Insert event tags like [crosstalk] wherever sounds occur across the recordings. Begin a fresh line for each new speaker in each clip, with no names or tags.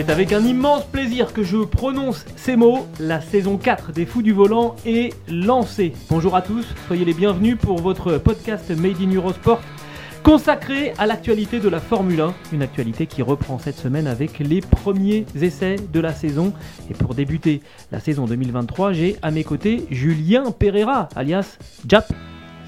C'est avec un immense plaisir que je prononce ces mots. La saison 4 des Fous du Volant est lancée. Bonjour à tous, soyez les bienvenus pour votre podcast Made in Eurosport consacré à l'actualité de la Formule 1. Une actualité qui reprend cette semaine avec les premiers essais de la saison. Et pour débuter la saison 2023, j'ai à mes côtés Julien Pereira, alias Jap.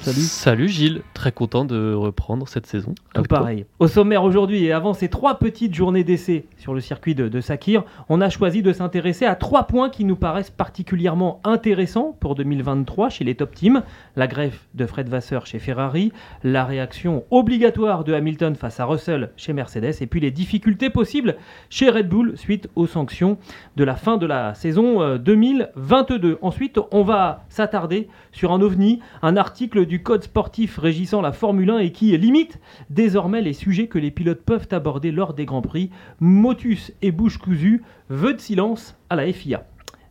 Salut.
Salut Gilles, très content de reprendre cette saison.
Tout
toi.
pareil. Au sommaire aujourd'hui et avant ces trois petites journées d'essai sur le circuit de, de Sakir, on a choisi de s'intéresser à trois points qui nous paraissent particulièrement intéressants pour 2023 chez les top teams. La greffe de Fred Vasseur chez Ferrari, la réaction obligatoire de Hamilton face à Russell chez Mercedes et puis les difficultés possibles chez Red Bull suite aux sanctions de la fin de la saison euh, 2022. Ensuite, on va s'attarder sur un ovni, un article du code sportif régissant la Formule 1 et qui limite désormais les sujets que les pilotes peuvent aborder lors des Grands Prix. Motus et bouche cousue, vœux de silence à la FIA.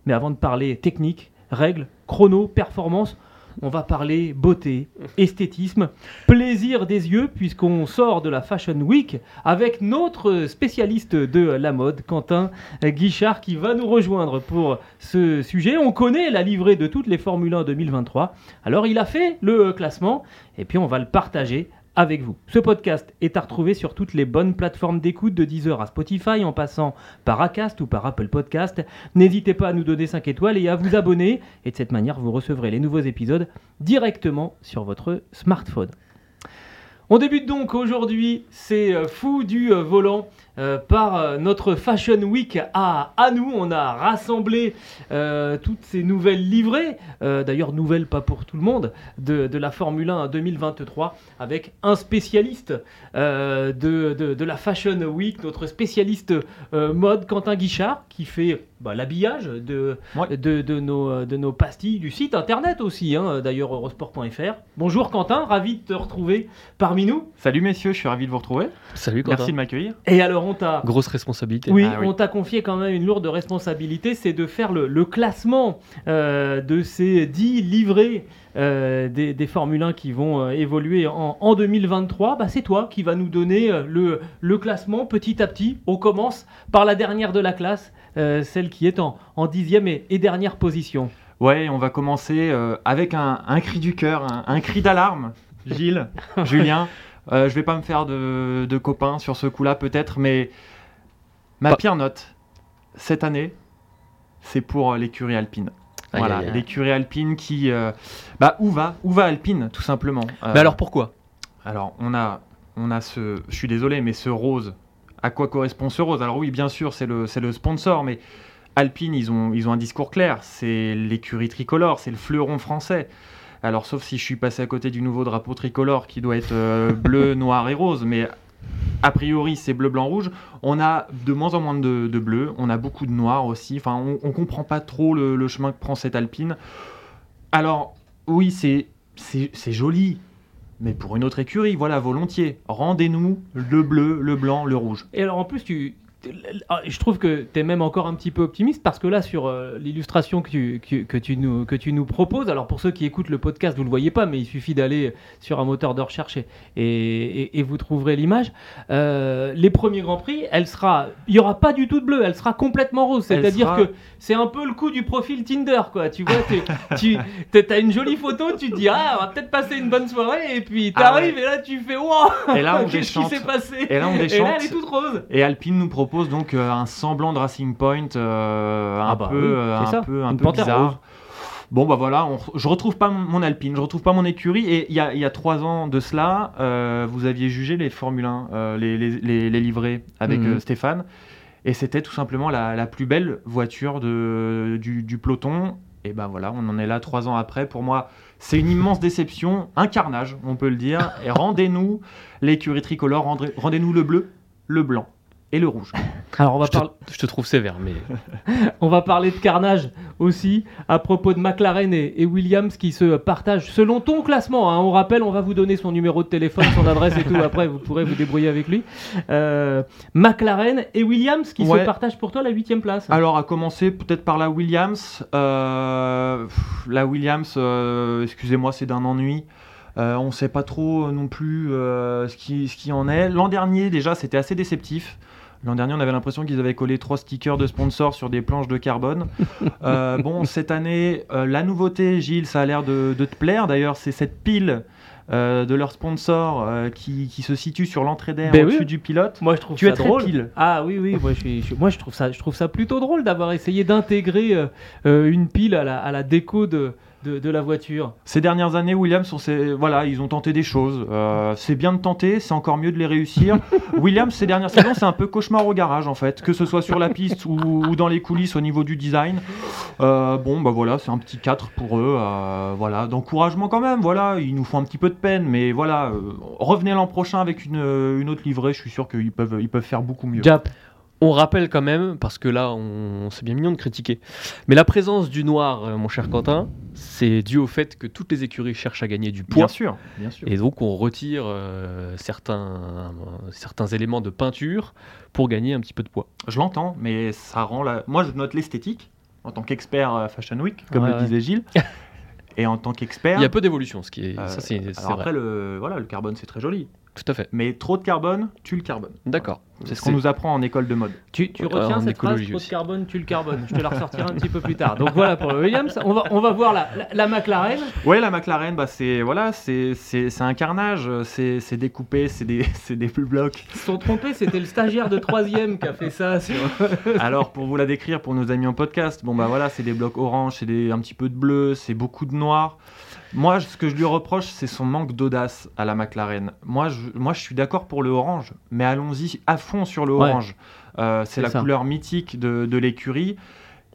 Mais avant de parler technique, règles, chrono, performance, on va parler beauté, esthétisme, plaisir des yeux, puisqu'on sort de la Fashion Week avec notre spécialiste de la mode, Quentin Guichard, qui va nous rejoindre pour ce sujet. On connaît la livrée de toutes les Formule 1 2023. Alors il a fait le classement, et puis on va le partager avec vous. Ce podcast est à retrouver sur toutes les bonnes plateformes d'écoute de Deezer à Spotify en passant par Acast ou par Apple Podcast. N'hésitez pas à nous donner 5 étoiles et à vous abonner et de cette manière vous recevrez les nouveaux épisodes directement sur votre smartphone. On débute donc aujourd'hui, c'est euh, fou du euh, volant euh, par euh, notre Fashion Week à, à nous. On a rassemblé euh, toutes ces nouvelles livrées, euh, d'ailleurs nouvelles pas pour tout le monde, de, de la Formule 1 2023 avec un spécialiste euh, de, de- de la Fashion Week, notre spécialiste euh, mode Quentin Guichard qui fait bah, l'habillage de,
Ouais.
de, de nos, de nos pastilles du site internet aussi, hein, d'ailleurs eurosport.fr. Bonjour Quentin, ravi de te retrouver parmi nous.
Salut messieurs, je suis ravi de vous retrouver.
Salut Quentin.
Merci de m'accueillir.
Et alors on t'a...
Grosse responsabilité.
Oui,
Ah oui.
on t'a confié quand même une lourde responsabilité, c'est de faire le, le classement euh, de ces 10 livrets euh, des, des Formule 1 qui vont euh, évoluer en, en 2023. Bah, c'est toi qui va nous donner le, le classement petit à petit. On commence par la dernière de la classe, euh, celle qui est en, en dixième et, et dernière position.
Ouais, on va commencer euh, avec un, un cri du cœur, un, un cri d'alarme. Gilles, [laughs] Julien, euh, je vais pas me faire de, de copains sur ce coup-là peut-être, mais ma
Pas-
pire note cette année, c'est pour euh, l'écurie alpine. Voilà, l'écurie alpine qui, euh, bah où va, où va Alpine tout simplement. Euh,
Mais alors pourquoi?
Alors, on a, on a ce. Je suis désolé, mais ce rose. À quoi correspond ce rose? Alors, oui, bien sûr, c'est le, le sponsor, mais Alpine, ils ont, ils ont un discours clair. C'est l'écurie tricolore, c'est le fleuron français. Alors, sauf si je suis passé à côté du nouveau drapeau tricolore qui doit être euh, bleu, [laughs] noir et rose, mais a priori, c'est bleu, blanc, rouge. On a de moins en moins de, bleu, on a beaucoup de noir aussi. Enfin, on, on comprend pas trop le, chemin que prend cette Alpine. Alors, oui, c'est c'est joli, mais pour une autre écurie, voilà, volontiers. Rendez-nous le bleu, le blanc, le rouge.
Et alors en plus, tu, je trouve que tu es même encore un petit peu optimiste parce que là, sur euh, l'illustration que tu, que, que tu nous, que tu nous proposes, alors pour ceux qui écoutent le podcast, vous ne le voyez pas, mais il suffit d'aller sur un moteur de recherche et, et, et vous trouverez l'image. Euh, les premiers Grands Prix, elle sera, il n'y aura pas du tout de bleu, elle sera complètement rose. C'est-à-dire
sera-
que c'est un peu le coup du profil Tinder, quoi. Tu vois, [laughs] tu as une jolie photo, tu te dis, ah, on va peut-être passer une bonne soirée, et puis
Ah
t'arrives et là tu fais, wow,
Et là, on [laughs]
qu'est-ce qui
déchante.
s'est passé?
Et là, on
Et là,
déchante.
elle est toute rose.
Et Alpine nous propose donc euh, un semblant de Racing Point, euh, un
Ah bah
peu,
oui,
euh, un peu, un peu bizarre.
rose.
Bon bah voilà, on- je retrouve pas mon, Alpine, je retrouve pas mon écurie. Et il y a, il y a trois ans de cela, euh, vous aviez jugé les Formule 1, euh, les, les, les- les livrets avec
Mhm.
euh, Stéphane, et c'était tout simplement la, la plus belle voiture de, du, du peloton. Et ben voilà, on en est là trois ans après. Pour moi, C'est une immense déception, un carnage, on peut le dire. Et rendez-nous l'écurie tricolore, rendez- rendez-nous le bleu, le blanc et le rouge.
Alors on va,
Je te,
parler-
je te trouve sévère, mais [laughs]
on va parler de carnage aussi à propos de McLaren et, et Williams qui se partagent selon ton classement. hein. On rappelle, on va vous donner son numéro de téléphone, son adresse et tout. [laughs] Après, vous pourrez vous débrouiller avec lui. Euh, McLaren et Williams qui
Ouais.
se partagent pour toi la huitième place.
Alors, à commencer peut-être par la Williams. Euh, pff, la Williams, euh, excusez-moi, c'est d'un ennui. Euh, on ne sait pas trop euh, non plus euh, ce, qui, ce qui en est. L'an dernier, déjà, c'était assez déceptif. L'an dernier, on avait l'impression qu'ils avaient collé trois stickers de sponsors sur des planches de carbone. [laughs] Euh, bon, cette année, euh, la nouveauté, Gilles, ça a l'air de, de te plaire. D'ailleurs, c'est cette pile euh, de leur sponsor euh, qui, qui se situe sur l'entrée d'air
Ben
au-dessus
oui.
du pilote.
Moi, je trouve
Tu
ça
es très
drôle.
pile.
Ah oui, oui, moi je, suis, je- moi, je, trouve, ça, je trouve ça plutôt drôle d'avoir essayé d'intégrer euh, une pile à la, à la déco de, de, de la voiture.
Ces dernières années, Williams, on voilà, ils ont tenté des choses. Euh, c'est bien de tenter, c'est encore mieux de les réussir. [laughs] Williams, ces dernières saisons, c'est un peu cauchemar au garage, en fait, que ce soit sur la piste ou, ou dans les coulisses au niveau du design. Euh, bon, bah voilà, c'est un petit 4 pour eux. euh, voilà, d'encouragement quand même. Voilà, ils nous font un petit peu de peine, mais voilà, euh, revenez l'an prochain avec une, une autre livrée. Je suis sûr qu'ils peuvent, ils peuvent faire beaucoup mieux.
Jap.
On rappelle quand même, parce que là, on, c'est bien mignon de critiquer, mais la présence du noir, euh, mon cher Quentin, c'est dû au fait que toutes les écuries cherchent à gagner du poids.
Bien sûr, bien sûr.
Et donc on retire euh, certains, certains éléments de peinture pour gagner un petit peu de poids.
Je l'entends, mais ça rend la. Moi, je note l'esthétique en tant qu'expert euh, Fashion Week, comme
Ouais,
le disait Gilles. [laughs] Et en tant qu'expert.
Il y a peu d'évolution, ce qui est,
euh,
ça c'est c'est
alors
vrai.
après, le, voilà, le carbone, c'est très joli.
Tout à fait.
Mais trop de carbone, tue le carbone.
D'accord.
C'est ce qu'on nous apprend en école de mode.
Tu, tu
Ouais,
retiens
en
cette phrase trop de carbone, tu le carbone. Je te la [laughs] ressortirai un petit peu plus tard. Donc voilà pour le Williams. On va, on va voir la, la, la McLaren.
Ouais, la McLaren, bah, c'est voilà, c'est c'est- c'est un carnage. C'est c'est découpé, c'est des, [laughs] c'est des blocs.
Ils se sont trompés, c'était le stagiaire de troisième qui a fait ça. sur- [laughs]
Alors, pour vous la décrire pour nos amis en podcast, bon bah voilà, c'est des blocs orange, c'est des- un petit peu de bleu, c'est beaucoup de noir. Moi, ce que je lui reproche, c'est son manque d'audace à la McLaren. Moi, je, moi, je suis d'accord pour le orange, mais allons-y à fond sur le
Ouais.
orange. Euh, c'est la
ça.
couleur mythique de, de l'écurie.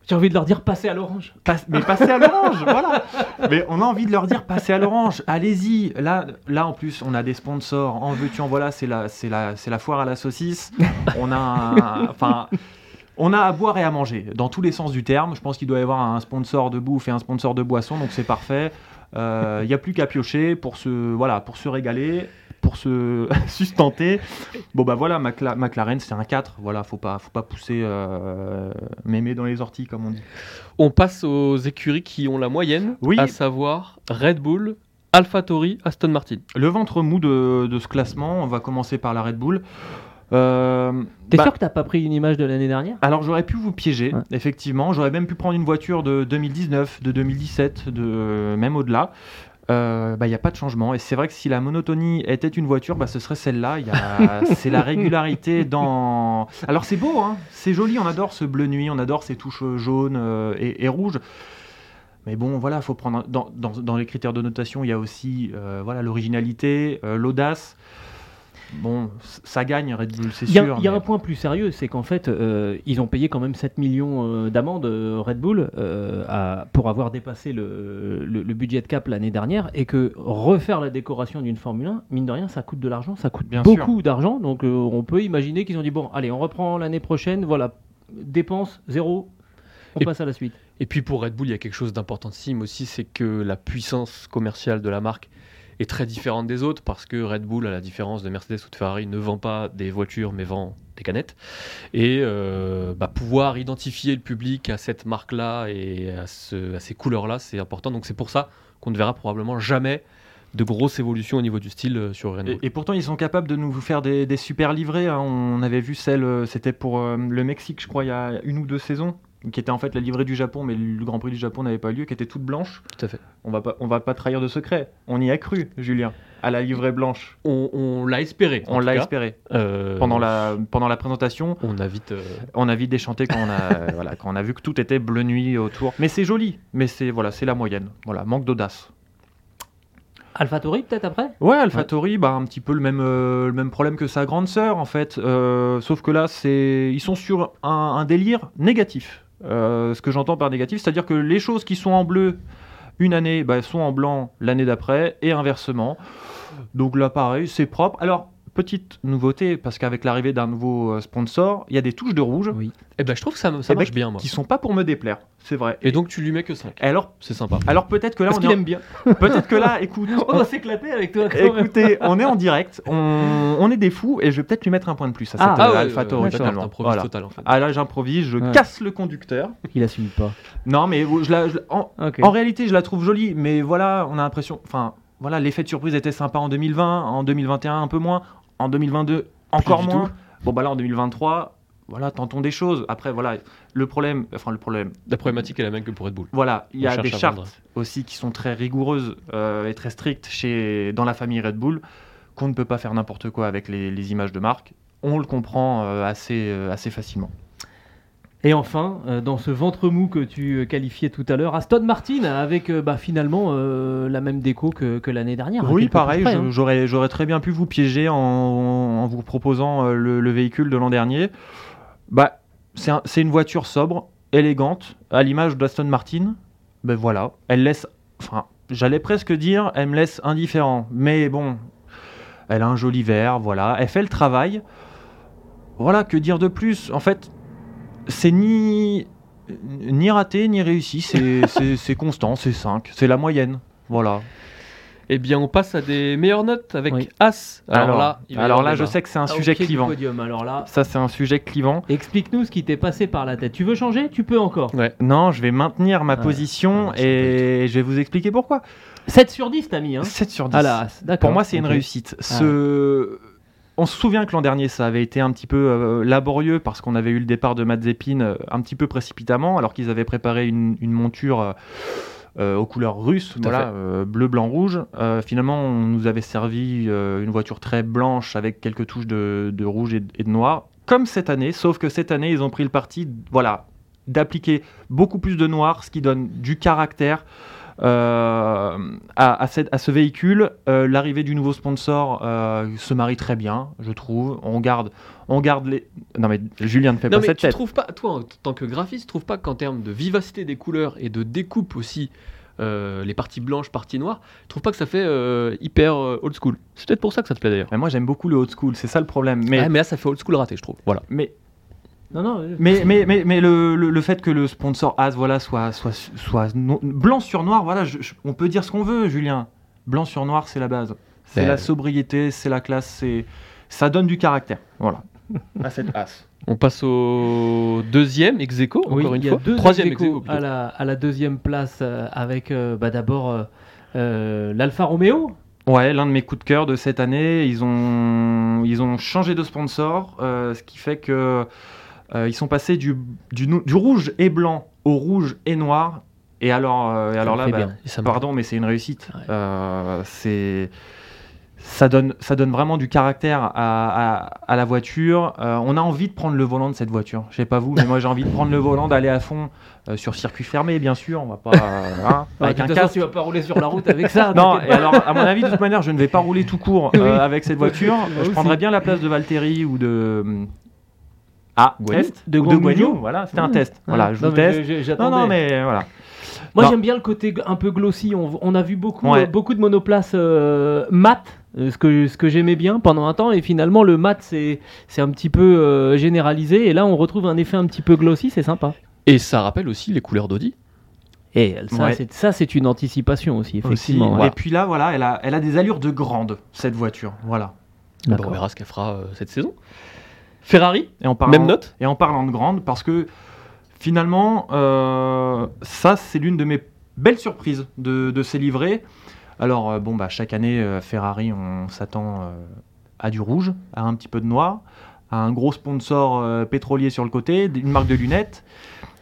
J'ai envie de leur dire passez à l'orange.
Passe- mais passez à l'orange, [laughs] voilà. Mais on a envie de leur dire passez à l'orange. Allez-y. Là, là en plus, on a des sponsors. En veux-tu, en voilà, c'est la, c'est la, c'est la foire à la saucisse. On a, enfin, on a à boire et à manger dans tous les sens du terme. Je pense qu'il doit y avoir un sponsor de bouffe et un sponsor de boisson, donc c'est parfait. Euh, Il n'y a plus qu'à piocher pour se, voilà, pour se régaler, pour se [laughs] sustenter. Bon bah voilà, Macla- McLaren c'est un 4. Voilà, faut pas, faut pas pousser euh, mémé dans les orties comme on dit.
On passe aux écuries qui ont la moyenne,
Oui.
à savoir Red Bull, AlphaTauri, Aston Martin.
Le ventre mou de, de ce classement, on va commencer par la Red Bull. Euh,
T'es
bah,
sûr que t'as pas pris une image de l'année dernière?
Alors j'aurais pu vous piéger,
Ouais.
effectivement. J'aurais même pu prendre une voiture de 2019, de 2017, de même au-delà. Euh, bah, Il n'y a pas de changement. Et c'est vrai que si la monotonie était une voiture, bah, ce serait celle-là. A- [laughs] C'est la régularité dans... Alors c'est beau, hein c'est joli, on adore ce bleu nuit, on adore ces touches jaunes euh, et, et rouges. Mais bon, voilà, faut prendre dans, dans- dans les critères de notation, il y a aussi euh, voilà l'originalité, euh, l'audace. Bon, ça gagne Red Bull, c'est
Il y a,
sûr.
il y a
mais-
un point plus sérieux, c'est qu'en fait, euh, ils ont payé quand même 7 millions euh, d'amende euh, Red Bull euh, à- pour avoir dépassé le, le- le budget de cap l'année dernière et que refaire la décoration d'une Formule 1, mine de rien, ça coûte de l'argent, ça coûte
Bien
beaucoup d'argent. Donc euh, on peut imaginer qu'ils ont dit bon, allez, on reprend l'année prochaine, voilà, dépenses zéro, on
Et-
passe à la suite.
Et puis pour Red Bull, il y a quelque chose d'importantissime aussi, c'est que la puissance commerciale de la marque est très différente des autres parce que Red Bull, à la différence de Mercedes ou de Ferrari, ne vend pas des voitures mais vend des canettes. Et euh, bah, pouvoir identifier le public à cette marque-là et à, ce- à ces couleurs-là, c'est important. Donc c'est pour ça qu'on ne verra probablement jamais de grosses évolutions au niveau du style euh, sur Red Bull.
Et, et pourtant, ils sont capables de nous faire des, super livrées. hein. On avait vu celle, euh, c'était pour le Mexique, je crois, il y a une ou deux saisons, qui était en fait la livrée du Japon, mais le Grand Prix du Japon n'avait pas lieu, qui était toute blanche.
Tout à fait.
On va pas, on va pas trahir de secret. On y a cru, Julien, à la livrée blanche.
On, on l'a espéré.
On l'a espéré.
Euh,
Pendant la, pendant la présentation,
On a vite. euh,
on a vite déchanté quand on a, [laughs] voilà, quand on a vu que tout était bleu nuit autour. Mais c'est joli, mais c'est voilà, c'est la moyenne. Voilà, manque d'audace.
AlphaTauri peut-être après?
Ouais, AlphaTauri, bah, un petit peu le même, euh, le même problème que sa grande sœur, en fait. Euh, sauf que là, c'est, ils sont sur un, un délire négatif. Euh, ce que j'entends par négatif, c'est-à-dire que les choses qui sont en bleu, une année bah, sont en blanc l'année d'après et inversement. Donc là, pareil, c'est propre. Alors, petite nouveauté, parce qu'avec l'arrivée d'un nouveau euh, sponsor, il y a des touches de rouge
Oui.
Et ben je trouve que ça, ça
Eh ben,
marche bien moi.
qui sont pas pour me déplaire, c'est vrai.
Et donc tu lui mets que 5.
Et alors,
C'est sympa.
alors peut-être que là,
Parce
on est en-
aime bien. [laughs]
peut-être que là, écoute, [laughs]
On va s'éclater avec toi quand même.
écoutez, [laughs] on est en direct, on, on est des fous, et je vais peut-être lui mettre un point de plus à cette
Ah, ouais,
Alpha
ouais, ouais, t'improvises
Voilà.
total en fait.
Ah là, j'improvise, je casse le conducteur.
Il assume pas.
Non, mais je la, je la- en. En réalité, je la trouve jolie, mais voilà, on a l'impression. Enfin, voilà, l'effet de surprise était sympa en 2020, en 2021 un peu moins, en 2022 encore moins. Bon, bah là, en 2023, voilà, tentons des choses. Après, voilà, le problème, enfin, le problème,
La problématique est la même que pour Red Bull.
voilà, il y a des chartes aussi qui sont très rigoureuses euh, et très strictes chez, dans la famille Red Bull, qu'on ne peut pas faire n'importe quoi avec les, les images de marque. On le comprend euh, assez, euh, assez facilement.
Et enfin, euh, dans ce ventre mou que tu euh, qualifiais tout à l'heure, Aston Martin avec euh, bah, finalement euh, la même déco que, que l'année dernière. à
Oui, pareil,
points près,
je-
hein.
j'aurais, j'aurais très bien pu vous piéger en, en vous proposant le, le véhicule de l'an dernier. Bah, c'est, un- c'est une voiture sobre, élégante, à l'image d'Aston Martin. Ben voilà, elle laisse, enfin, j'allais presque dire, elle me laisse indifférent. Mais bon, elle a un joli vert, voilà, elle fait le travail. Voilà, que dire de plus? En fait, c'est ni, ni raté, ni réussi, c'est, [laughs] constant, c'est 5, c'est la moyenne. Voilà.
Eh bien, on passe à des meilleures notes avec
Oui.
As. Alors,
Alors,
là, il
alors là, je sais que c'est un
Ah,
sujet clivant.
podium, alors là,
Ça, c'est un sujet clivant.
explique-nous ce qui t'est passé par la tête. Tu veux changer? Tu peux encore.
Non, je vais maintenir ma
Ouais.
position
Ah,
et je vais vous expliquer pourquoi.
7 sur 10, t'as mis. Hein
7 sur 10.
Ah là, d'accord.
Pour moi, c'est une réussite. Ce... On se souvient que l'an dernier, ça avait été un petit peu euh, laborieux parce qu'on avait eu le départ de Mazepin euh, un petit peu précipitamment, alors qu'ils avaient préparé une, une monture euh, aux couleurs russes, voilà, bleu, blanc, rouge. Finalement, on nous avait servi une voiture très blanche avec quelques touches de, de rouge et, et de noir, comme cette année, sauf que cette année, ils ont pris le parti, voilà, d'appliquer beaucoup plus de noir, ce qui donne du caractère à, à cette- à ce véhicule. Euh, L'arrivée du nouveau sponsor euh, se marie très bien, je trouve. On garde, on garde les. Non mais Julien ne fait
Non
pas
mais
cette
tu
tête.
trouves pas, toi en tant que graphiste, tu trouves pas qu'en termes de vivacité des couleurs et de découpe aussi, euh, les parties blanches, parties noires, tu trouves pas que ça fait euh, hyper euh, old school? C'est peut-être pour ça que ça te plaît d'ailleurs.
Mais moi j'aime beaucoup le old school, c'est ça le problème. Mais,
Mais, mais là ça fait old school raté, je trouve. Voilà.
mais,
Non, non.
mais, mais, mais, mais le, le- le fait que le sponsor As voilà, soit, soit, soit no- blanc sur noir, voilà, je- je- on peut dire ce qu'on veut, Julien. Blanc sur noir, c'est la base. C'est
Ben-
la sobriété, c'est la classe, c'est ça donne du caractère. Voilà. [laughs] à cette As.
On passe au deuxième ex aequo,
Oui,
encore une
y a
fois.
deux
Troisième
ex
ex
aequo à la, à la deuxième place euh, avec euh, bah, d'abord euh, euh, l'Alfa Romeo.
Ouais, l'un de mes coups de cœur de cette année, ils ont, ils ont changé de sponsor, euh, ce qui fait que euh, ils sont passés du, du, rouge et blanc au rouge et noir. Et alors, euh, et alors là, bah,
bien.
Ça
pardon, mais c'est une réussite.
Ouais.
Euh, c'est ça donne, ça donne vraiment du caractère à, à- à la voiture. Euh, on a envie de prendre le volant de cette voiture. Je sais pas vous, mais moi j'ai envie de prendre le volant, d'aller à fond euh, sur circuit fermé, bien sûr. On va pas euh, [laughs] hein, avec un casque.
tu vas pas rouler sur la route avec ça. [laughs]
Non, et alors, à mon avis, de toute manière, je ne vais pas rouler tout court [laughs] euh, avec cette voiture. Je prendrais bien la place de Valtteri ou de. Ah, test
De Guanyu.
Voilà, c'était un test. Voilà, je
Non,
vous teste. Non, non, mais voilà.
Moi j'aime bien le côté un peu glossy. On, on a vu beaucoup,
Ouais.
euh, beaucoup de monoplaces euh, mat, euh, ce que, ce que j'aimais bien pendant un temps. Et finalement, le mat c'est c'est un petit peu euh, généralisé. Et là, on retrouve un effet un petit peu glossy. C'est sympa.
Et ça rappelle aussi les couleurs d'Audi.
Et ça,
Ouais.
c'est- ça, c'est une anticipation aussi,
Aussi,
effectivement.
Et puis là, voilà, elle a, elle a des allures de grande, cette voiture. Voilà.
On verra ce qu'elle fera euh, cette saison. Ferrari,
Et en parlant,
même note.
Et en parlant de grande, parce que finalement, euh, ça, c'est l'une de mes belles surprises de, de ces livrets. Alors, euh, bon, bah, chaque année, euh, Ferrari, on s'attend à du rouge, à un petit peu de noir, à un gros sponsor pétrolier sur le côté, une marque de lunettes.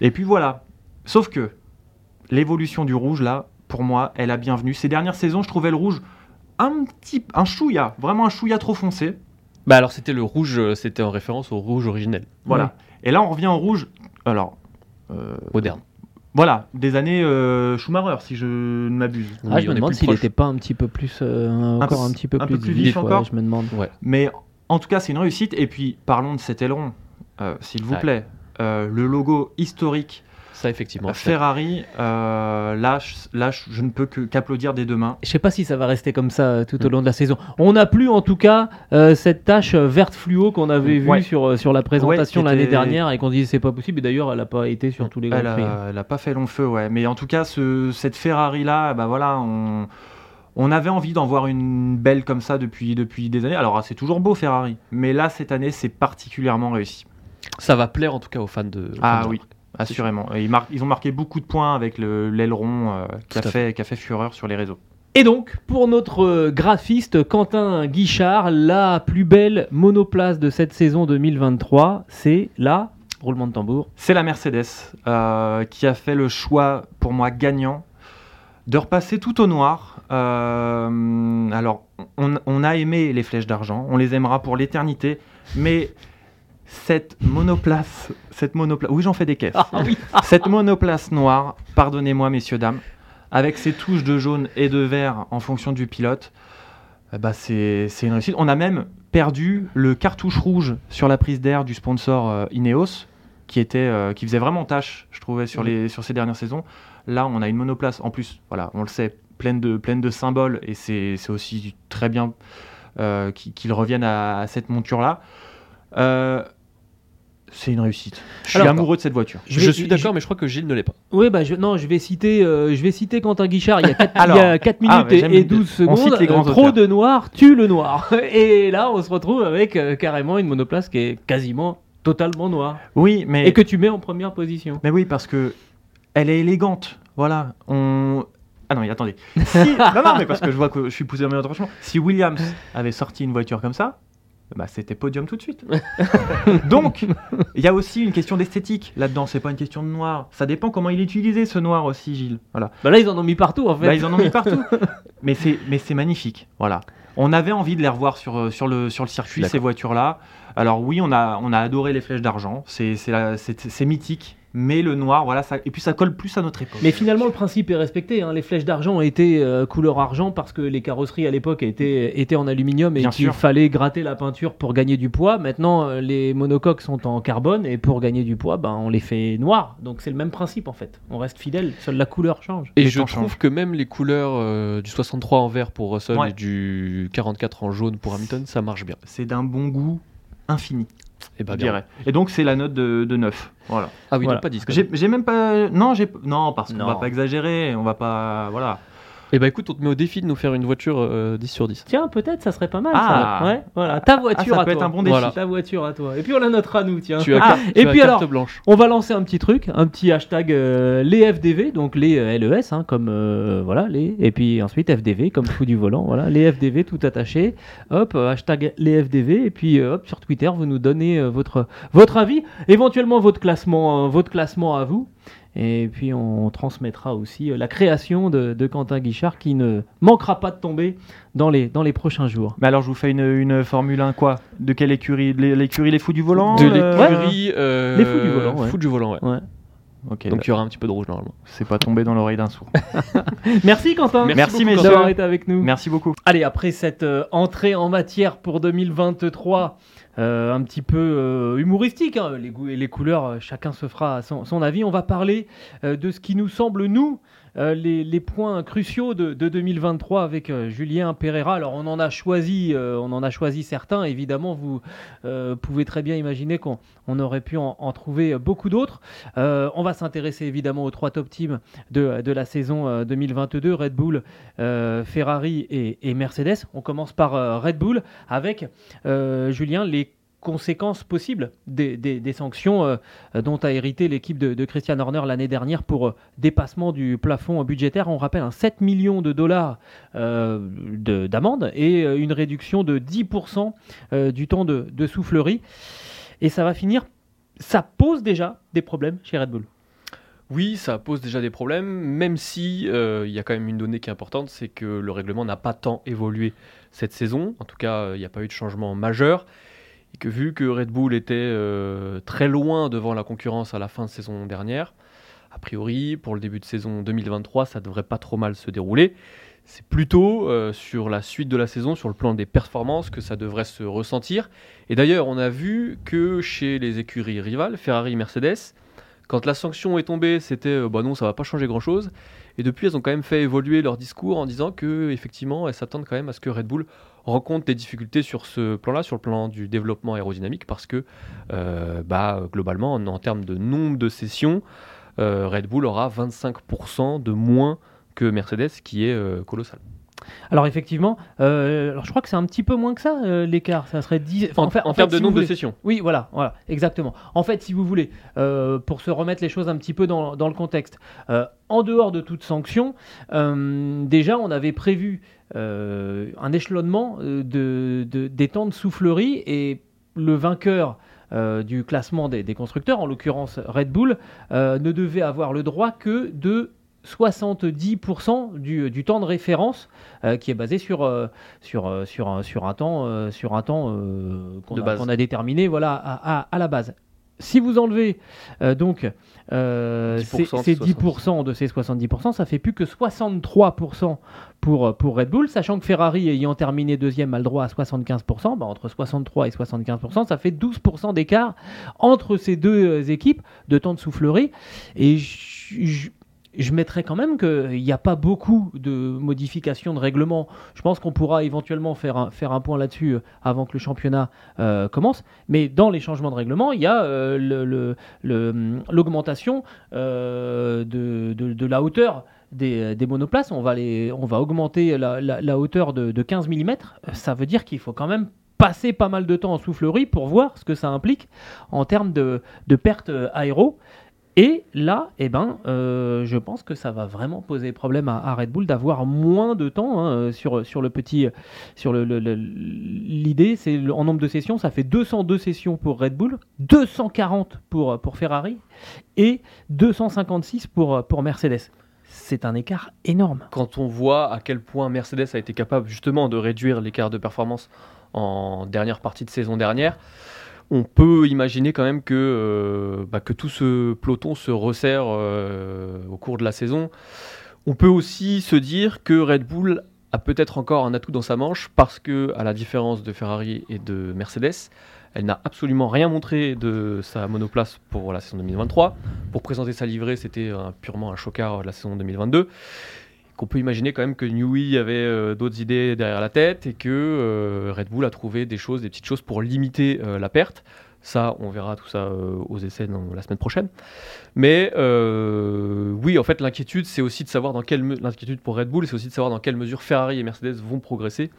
Et puis voilà. Sauf que l'évolution du rouge, là, pour moi, elle a bienvenue. Ces dernières saisons, je trouvais le rouge un petit, un chouïa, vraiment un chouïa trop foncé.
Bah alors c'était le rouge, euh, c'était en référence au rouge originel,
Voilà. Et là, on revient au rouge. Alors, euh,
moderne.
voilà, des années euh, Schumacher, si je ne m'abuse.
Ah, je me demande s'il n'était pas un petit peu plus, euh, encore un petit peu
un
plus,
peu plus vif encore
je me demande.
Ouais.
Mais en tout cas, c'est une réussite. Et puis, parlons de cet aileron, euh, s'il vous
Ouais.
plaît. Euh, le logo historique
Ça, effectivement.
Ferrari, euh, là, je, là, je ne peux que- qu'applaudir des deux mains.
Je sais pas si ça va rester comme ça euh, tout au long de la saison. On n'a plus en tout cas euh, cette tache verte fluo qu'on avait vue
Ouais.
sur, sur la présentation l'année
était-
dernière et qu'on disait c'est pas possible. Et d'ailleurs, elle n'a pas été sur tous les grands
Elle
prix.
a, elle a pas fait long feu, ouais. Mais en tout cas, ce- cette Ferrari-là, bah voilà, on, on avait envie d'en voir une belle comme ça depuis, depuis des années. Alors, c'est toujours beau, Ferrari. Mais là, cette année, c'est particulièrement réussi.
Ça va plaire en tout cas aux fans de.
Ah oui. Assurément. Ils, ont marqué beaucoup de points avec le- l'aileron euh, qui, a fait, qui a fait fureur sur les réseaux.
Et donc, pour notre euh, graphiste Quentin Guichard, la plus belle monoplace de cette saison 2023, c'est la roulement de tambour.
C'est la Mercedes euh, qui a fait le choix, pour moi, gagnant, de repasser tout au noir. Euh, alors, on, on a aimé les flèches d'argent, on les aimera pour l'éternité, mais cette monoplace, cette monoplace, oui, j'en fais des caisses. [laughs] Cette monoplace noire, pardonnez-moi, messieurs, dames, avec ses touches de jaune et de vert en fonction du pilote, bah c'est une réussite. On a même perdu le cartouche rouge sur la prise d'air du sponsor euh, Ineos, qui, était, euh, qui faisait vraiment tâche, je trouvais, sur, les, sur ces dernières saisons. Là, on a une monoplace, en plus, voilà, on le sait, pleine de, pleine de symboles, et c'est aussi très bien euh, qu'ils reviennent à, à cette monture-là. Euh, c'est une réussite. Je suis
Alors,
amoureux de cette voiture.
Je,
vais-
suis d'accord, mais je crois que Gilles ne l'est pas.
Oui, bah je, non, je vais citer, euh, je vais citer Quentin Guichard. Il y a 4, [laughs]
Alors,
minutes
ah, mais
et, et 12
on
secondes.
cite les grands
euh, trop de noir tue le noir. [laughs] Et là, on se retrouve avec euh, carrément une monoplace qui est quasiment totalement noire
Oui, mais,
et que tu mets en première position.
mais oui, parce que elle est élégante. Voilà. On... Ah non, mais attendez. Si... [laughs] non, non, mais parce que je vois que je suis poussé dans mes retranchements. Si Williams avait sorti une voiture comme ça, bah, c'était podium tout de suite. [laughs] Donc, il y a aussi une question d'esthétique là-dedans. C'est pas une question de noir. Ça dépend comment il est utilisé ce noir aussi, Gilles. Voilà.
Bah là, ils en ont mis partout en fait.
Bah, ils en ont mis partout. [laughs] mais c'est mais c'est magnifique. Voilà. On avait envie de les revoir sur, euh, sur, le, sur le circuit, ces voitures-là. Alors oui, on a, on a adoré les flèches d'argent. C'est- c'est mythique. Mais le noir, voilà, ça, et puis ça colle plus à notre époque.
Mais finalement, le principe est respecté. hein. Les flèches d'argent étaient euh, couleur argent parce que les carrosseries à l'époque étaient, étaient en aluminium et qu'il fallait gratter la peinture pour gagner du poids. Maintenant, euh, les monocoques sont en carbone et pour gagner du poids, ben, on les fait noirs. Donc c'est le même principe en fait. On reste fidèle, seule la couleur change.
Et je trouve que même les couleurs euh, du 63 en vert pour Russell
Ouais.
et du 44 en jaune pour Hamilton, ça marche bien.
C'est d'un bon goût infini,
Et bien.
dirais. Et donc c'est la note de, de 9. Voilà.
Ah oui,
Voilà.
donc pas 10. quand
J'ai
même.
pas. Non, j'ai non parce qu'on va pas exagérer. On va pas. Voilà.
Et bah écoute, on te met au défi de nous faire une voiture euh, 10 sur 10.
Tiens, peut-être ça serait pas mal.
Ah.
ça. Ouais, voilà, ta voiture
Ah, ça
à
peut
toi.
être un bon défi.
Voilà.
Ta voiture à toi. Et puis on la notera nous, tiens.
Tu as,
Ah,
et
tu as
puis
carte
alors-
blanche.
On va lancer un petit truc, un petit hashtag euh, les FDV, donc les euh, LES, hein, comme euh, voilà, les, et puis ensuite FDV comme fou du volant, voilà, les FDV tout attaché, hop, euh, hashtag les FDV, et puis euh, hop sur Twitter vous nous donnez euh, votre votre avis, éventuellement votre classement, euh, votre classement à vous. Et puis on transmettra aussi euh, la création de, de Quentin Guichard qui ne manquera pas de tomber dans les, dans les prochains jours.
Mais alors je vous fais une, une Formule 1 quoi? De quelle écurie? L'é- L'écurie les fous du volant?
De
euh,
l'écurie. euh,
Les fous du volant, ouais.
fous du volant, ouais.
Ouais.
Donc il y aura un petit peu de rouge normalement.
c'est pas tombé dans l'oreille d'un sourd. [laughs]
Merci Quentin
Merci,
beaucoup
messieurs.
d'avoir été avec nous.
Merci beaucoup.
Allez, après cette euh, entrée en matière pour 2023, euh, un petit peu euh, humoristique, hein, les goûts et les couleurs, euh, chacun se fera son, son avis. On va parler euh, de ce qui nous semble, nous, euh, les, points cruciaux de, de 2023 avec euh, Julien Pereira. Alors, on en a choisi, euh, on en a choisi certains. Évidemment, vous pouvez très bien imaginer qu'on on aurait pu en, trouver beaucoup d'autres. On va s'intéresser évidemment aux trois top teams de, la saison euh, 2022, Red Bull, Ferrari et, Mercedes. On commence par Red Bull avec Julien les conséquences possibles des, des- sanctions euh, dont a hérité l'équipe de, Christian Horner l'année dernière pour euh, dépassement du plafond budgétaire. On rappelle un 7 millions de dollars euh, de- d'amende et euh, une réduction de 10% euh, du temps de, soufflerie. Et ça va finir, ça pose déjà des problèmes chez Red Bull.
Oui, ça pose déjà des problèmes, même si y a quand même une donnée qui est importante, c'est que le règlement n'a pas tant évolué cette saison. En tout cas, il n'y a pas eu de changement majeur. Que vu que Red Bull était euh, très loin devant la concurrence à la fin de saison dernière, a priori, pour le début de saison 2023, ça devrait pas trop mal se dérouler. C'est plutôt euh, sur la suite de la saison, sur le plan des performances, que ça devrait se ressentir. Et d'ailleurs, on a vu que chez les écuries rivales, Ferrari Mercedes, Quand la sanction est tombée, c'était euh, bah non, ça va pas changer grand chose. Et depuis, elles ont quand même fait évoluer leur discours en disant que effectivement, elles s'attendent quand même à ce que Red Bull rencontre des difficultés sur ce plan-là, sur le plan du développement aérodynamique, parce que euh, bah, globalement, en, en, termes de nombre de sessions, euh, Red Bull aura 25% de moins que Mercedes, qui est euh, colossal.
Alors effectivement, euh, alors je crois que c'est un petit peu moins que ça euh, l'écart. Ça serait 10
en, fait, en, termes de nombre
voulez,
de sessions.
Oui, voilà, voilà, exactement. En fait, si vous voulez, euh, pour se remettre les choses un petit peu dans, dans le contexte, en dehors de toute sanction, déjà on avait prévu un échelonnement de, de, des temps de soufflerie et le vainqueur. du classement des, des, constructeurs, en l'occurrence Red Bull, ne devait avoir le droit que de 70% du, du, temps de référence euh, qui est basé sur, euh, sur, euh, sur, sur, un temps, sur un temps qu'on a, qu a, déterminé voilà, à, à, à, la base. Si vous enlevez donc 10%, ces, 10% de ces 70%, ça fait plus que 63% pour, pour Red Bull, sachant que Ferrari ayant terminé deuxième a le droit à 75%, bah entre 63 et 75%, ça fait 12% d'écart entre ces deux équipes de temps de soufflerie. Et je, je mettrais quand même qu'il n'y a pas beaucoup de modifications de règlement. Je pense qu'on pourra éventuellement faire un, faire un point là-dessus avant que le championnat euh, commence. Mais dans les changements de règlement, il y a euh, l'augmentation euh, de, la hauteur des, monoplaces. On va, on va augmenter la, hauteur de, de 15 mm. Ça veut dire qu'il faut quand même passer pas mal de temps en soufflerie pour voir ce que ça implique en termes de, de pertes aéro. Et là, eh ben, euh, je pense que ça va vraiment poser problème à, Red Bull d'avoir moins de temps hein, sur, sur le petit. Sur le, l'idée, c'est en nombre de sessions, ça fait 202 sessions pour Red Bull, 240 pour, pour Ferrari et 256 pour, pour Mercedes. C'est un écart énorme.
Quand on voit à quel point Mercedes a été capable justement de réduire l'écart de performance en dernière partie de saison dernière, on peut imaginer quand même que, euh, bah, que tout ce peloton se resserre euh, au cours de la saison. On peut aussi se dire que Red Bull a peut-être encore un atout dans sa manche parce que, à la différence de Ferrari et de Mercedes, elle n'a absolument rien montré de sa monoplace pour la saison 2023. Pour présenter sa livrée, c'était purement un chocard de la saison 2022 qu'on peut imaginer quand même que Newey avait euh, d'autres idées derrière la tête et que euh, Red Bull a trouvé des choses, des petites choses pour limiter euh, la perte. Ça, on verra tout ça aux essais dans, la semaine prochaine. Mais oui, en fait, l'inquiétude, c'est aussi de savoir dans quelle l'inquiétude pour Red Bull, c'est aussi de savoir dans quelle mesure Ferrari et Mercedes vont progresser.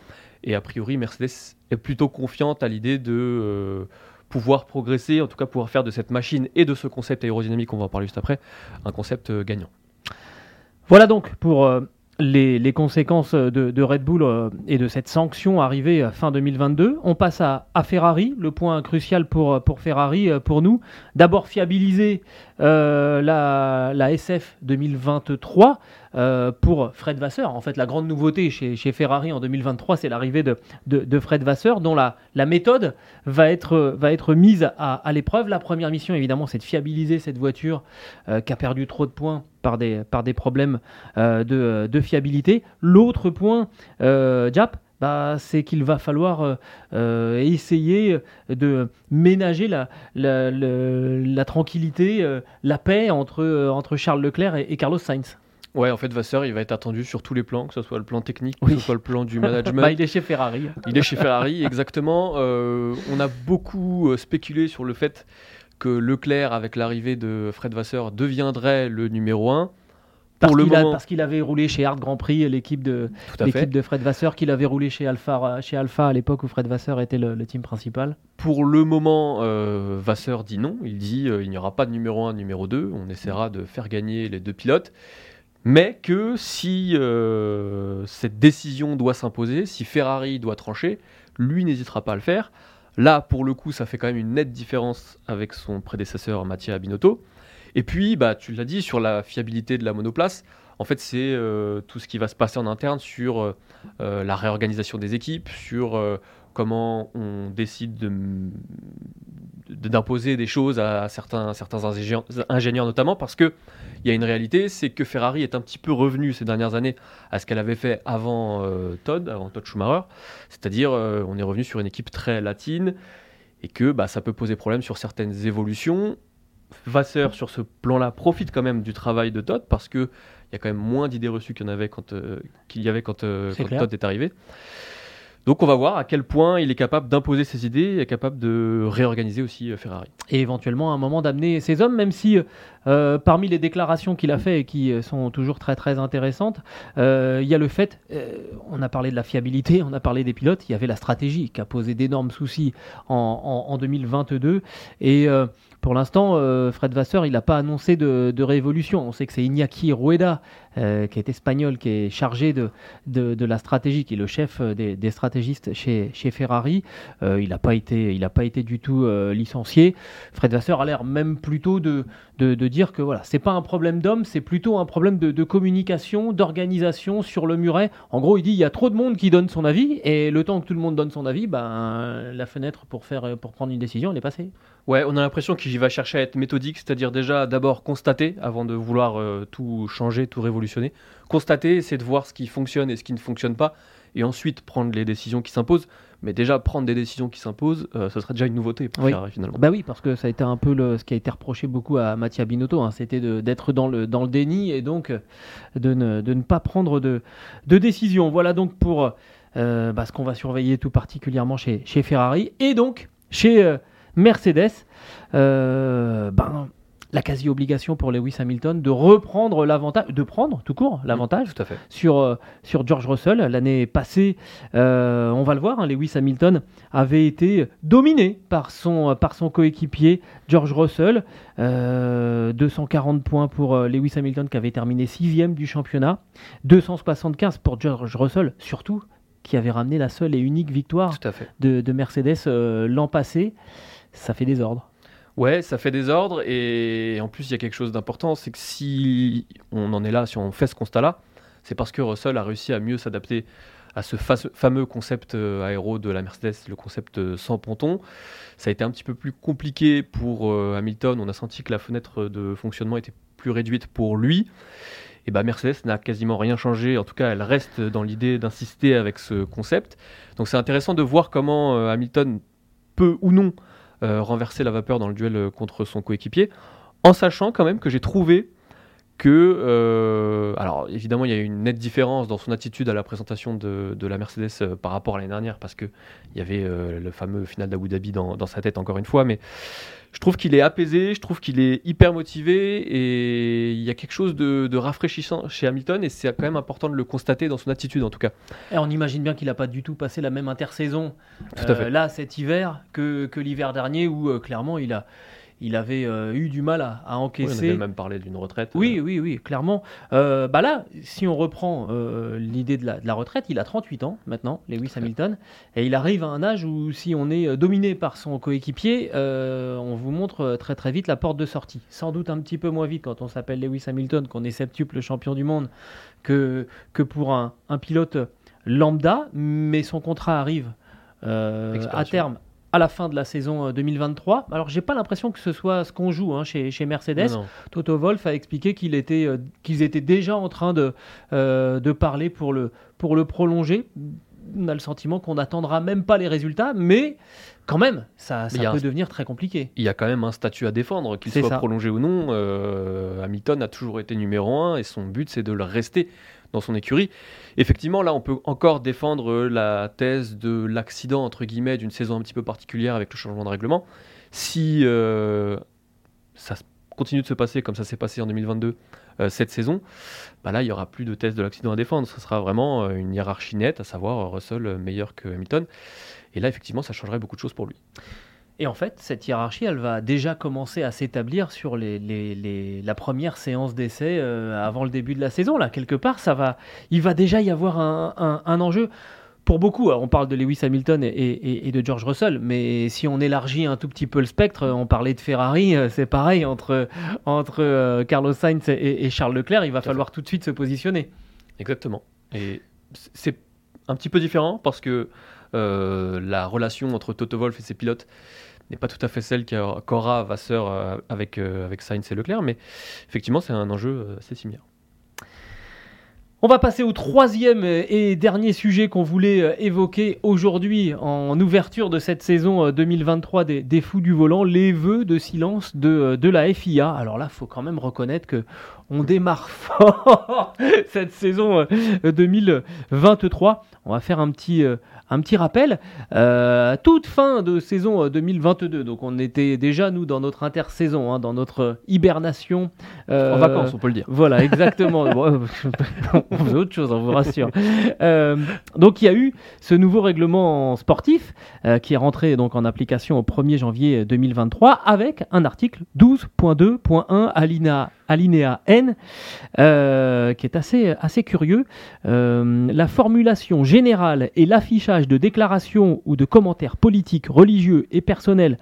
Et a priori, Mercedes est plutôt confiante à l'idée de pouvoir progresser, en tout cas pouvoir faire de cette machine et de ce concept aérodynamique, on va en parler juste après, un concept gagnant.
Voilà donc pour euh, les, conséquences de, Red Bull euh, et de cette sanction arrivée fin 2022. On passe à, Ferrari, le point crucial pour, Ferrari, pour nous. D'abord fiabiliser euh, la, SF 2023 euh, pour Fred Vasseur. En fait, la grande nouveauté chez, Ferrari en 2023, c'est l'arrivée de, Fred Vasseur, dont la, méthode va être, mise à, l'épreuve. La première mission, évidemment, c'est de fiabiliser cette voiture euh, qui a perdu trop de points par des, par des problèmes euh, de, de, fiabilité. L'autre point, euh, Jap, bah, c'est qu'il va falloir euh, essayer de ménager la, la, la, la tranquillité, euh, la paix entre, euh, entre Charles Leclerc et, et, Carlos Sainz.
Ouais, en fait, Vasseur, il va être attendu sur tous les plans, que ce soit le plan technique, que ce soit le plan du [laughs] management.
bah, il est chez Ferrari.
Il est chez Ferrari, exactement. on a beaucoup spéculé sur le fait que Leclerc, avec l'arrivée de Fred Vasseur, deviendrait le numéro 1.
Parce qu'il, moment... parce qu'il avait roulé chez Hard Grand Prix, l'équipe de, l'équipe de Fred Vasseur, qu'il avait roulé chez Alpha, chez Alpha à l'époque où Fred Vasseur était le, le team principal.
Pour le moment, euh, Vasseur dit non. Il dit euh, il n'y aura pas de numéro 1, numéro 2. On essaiera de faire gagner les deux pilotes. Mais que si euh, cette décision doit s'imposer, si Ferrari doit trancher, lui n'hésitera pas à le faire. Là, pour le coup, ça fait quand même une nette différence avec son prédécesseur Mattia Binotto. Et puis, bah, tu l'as dit, sur la fiabilité de la monoplace, en fait, c'est euh, tout ce qui va se passer en interne sur euh, la réorganisation des équipes, sur euh, comment on décide de, d'imposer des choses à certains, certains ingénieurs, ingénieurs notamment, parce qu'il y a une réalité, c'est que Ferrari est un petit peu revenu ces dernières années à ce qu'elle avait fait avant euh, Todd, avant Todd Schumacher, c'est-à-dire euh, on est revenu sur une équipe très latine, et que bah, ça peut poser problème sur certaines évolutions, Vasseur, sur ce plan-là, profite quand même du travail de Todd parce qu'il y a quand même moins d'idées reçues qu'il y, en avait quand, euh, y avait quand, quand. Todd est arrivé. Donc on va voir à quel point il est capable d'imposer ses idées et capable de réorganiser aussi euh, Ferrari.
et éventuellement à un moment d'amener ses hommes, même si euh, parmi les déclarations qu'il a fait et qui euh, sont toujours très très intéressantes, euh, il y a le fait, on a parlé de la fiabilité, on a parlé des pilotes, il y avait la stratégie qui a posé d'énormes soucis en, en- en 2022 et pour l'instant, Fred Vasseur, il n'a pas annoncé de, révolution. On sait que c'est Iñaki Rueda, qui est espagnol, qui est chargé de, la stratégie, qui est le chef des, stratégistes chez, Ferrari. Il n'a pas été, il pas été du tout licencié. Fred Vasseur a l'air même plutôt de, de dire que voilà, c'est pas un problème d'homme, c'est plutôt un problème de, communication, d'organisation sur le muret. En gros, il dit il y a trop de monde qui donne son avis et le temps que tout le monde donne son avis, ben la fenêtre pour faire pour prendre une décision, elle est passée.
Ouais, on a l'impression qu'il va chercher à être méthodique, c'est-à-dire déjà d'abord constater avant de vouloir euh, tout changer, tout révolutionner. Constater, c'est de voir ce qui fonctionne et ce qui ne fonctionne pas, et ensuite prendre les décisions qui s'imposent. Mais déjà prendre des décisions qui s'imposent, euh, ce serait déjà une nouveauté pour
Oui.
Ferrari finalement.
Bah oui, parce que ça a été un peu le, ce qui a été reproché beaucoup à Mattia Binotto, hein, c'était d'être dans le, dans le déni et donc euh, de ne, de ne pas prendre de, de décision. Voilà donc pour euh, bah, ce qu'on va surveiller tout particulièrement chez, chez Ferrari et donc chez euh, Mercedes. ben, la quasi-obligation pour Lewis Hamilton de reprendre l'avantage, de prendre tout court l'avantage
Tout à fait.
sur, euh, sur George Russell. L'année passée, euh, on va le voir, hein, Lewis Hamilton avait été dominé par son, par son coéquipier George Russell. Euh, 240 points pour euh, Lewis Hamilton qui avait terminé sixième du championnat. 275 pour George Russell, surtout qui avait ramené la seule et unique victoire de, de Mercedes euh, l'an passé. Ça fait des ordres.
Ouais, ça fait des ordres et en plus il y a quelque chose d'important, c'est que si on en est là, si on fait ce constat-là, c'est parce que Russell a réussi à mieux s'adapter à ce fa- fameux concept euh, aéro de la Mercedes, le concept euh, sans ponton. Ça a été un petit peu plus compliqué pour euh, Hamilton, on a senti que la fenêtre de fonctionnement était plus réduite pour lui. Et bah Mercedes n'a quasiment rien changé, en tout cas elle reste dans l'idée d'insister avec ce concept. Donc c'est intéressant de voir comment Hamilton peut ou non renverser la vapeur dans le duel euh, contre son coéquipier, en sachant quand même que j'ai trouvé que, euh, alors évidemment il y a une nette différence dans son attitude à la présentation de, de la Mercedes euh, par rapport à l'année dernière, parce qu'il y avait euh, le fameux final d'Abu Dhabi dans, dans sa tête encore une fois, mais je trouve qu'il est apaisé, je trouve qu'il est hyper motivé, et il y a quelque chose de, de rafraîchissant chez Hamilton, et c'est quand même important de le constater dans son attitude en tout cas.
Et on imagine bien qu'il n'a pas du tout passé la même intersaison
Tout à fait.
là cet hiver que, que l'hiver dernier où clairement il, a, il avait euh, eu du mal à, à
Oui, on
encaisser.
avait même parlé d'une retraite.
Oui, oui, oui, clairement. Euh, bah là, si on reprend euh, l'idée de la, de la retraite, il a 38 ans maintenant, Lewis Hamilton, et il arrive à un âge où si on est euh, dominé par son coéquipier, euh, on vous montre euh, très très vite la porte de sortie. Sans doute un petit peu moins vite quand on s'appelle Lewis Hamilton, qu'on est septuple champion du monde, que, que pour un, un pilote lambda, mais son contrat arrive euh, à terme à la fin de la saison euh, 2023. Alors j'ai pas l'impression que ce soit ce qu'on joue hein, chez, chez Mercedes.
Non, non.
Toto Wolff a expliqué était, euh, qu'ils étaient déjà en train de, euh, de parler pour le, pour le prolonger. On a le sentiment qu'on n'attendra même pas les résultats, mais quand même, ça, ça peut
un-
devenir très compliqué.
il y a quand même un statut à défendre, qu'il soit
ça.
prolongé ou non. Euh, Hamilton a toujours été numéro un et son but c'est de le rester dans son écurie. Effectivement, là on peut encore défendre euh, la thèse de l'accident entre guillemets d'une saison un petit peu particulière avec le changement de règlement. Si euh, ça continue de se passer comme ça s'est passé en 2022 euh, cette saison, bah là il y aura plus de thèse de l'accident à défendre. Ce sera vraiment une hiérarchie nette, à savoir Russell meilleur que Hamilton. Et là effectivement ça changerait beaucoup de choses pour lui.
Et en fait, cette hiérarchie, elle va déjà commencer à s'établir sur les, les- les- la première séance d'essai euh, avant le début de la saison. Là, quelque part, ça va, il va déjà y avoir un, un- un enjeu. Pour beaucoup, alors on parle de Lewis Hamilton et, et- et de George Russell, mais si on élargit un tout petit peu le spectre, on parlait de Ferrari, euh, c'est pareil entre, entre euh, Carlos Sainz et, et Charles Leclerc, il va
Tout
falloir tout de suite se positionner.
Exactement. Et c'est un petit peu différent parce que euh, la relation entre Toto Wolff et ses pilotes n'est pas tout à fait celle qu'a- qu'aura Vasseur euh, avec, euh, avec Sainz et Leclerc, mais effectivement, c'est un enjeu euh, assez similaire.
On va passer au troisième et dernier sujet qu'on voulait évoquer aujourd'hui en ouverture de cette saison 2023 euh, des, des Fous du Volant, les vœux de silence de, de la FIA. Alors là, il faut quand même reconnaître que on démarre [laughs] fort cette saison 2023. On va faire un petit, un petit rappel, euh, toute fin de saison 2022, euh, donc on était déjà nous dans notre intersaison, hein, dans notre hibernation.
Euh, en vacances, on peut le dire.
Voilà, exactement. [laughs] on faisait autre chose, on vous rassure. Euh, donc il y a eu ce nouveau règlement sportif qui est rentré donc en application au 1er janvier 2023 avec un article 12.2.1 alinéa alinéa N, euh, qui est assez, assez curieux. Euh, la formulation générale et l'affichage de déclarations ou de commentaires politiques, religieux et personnels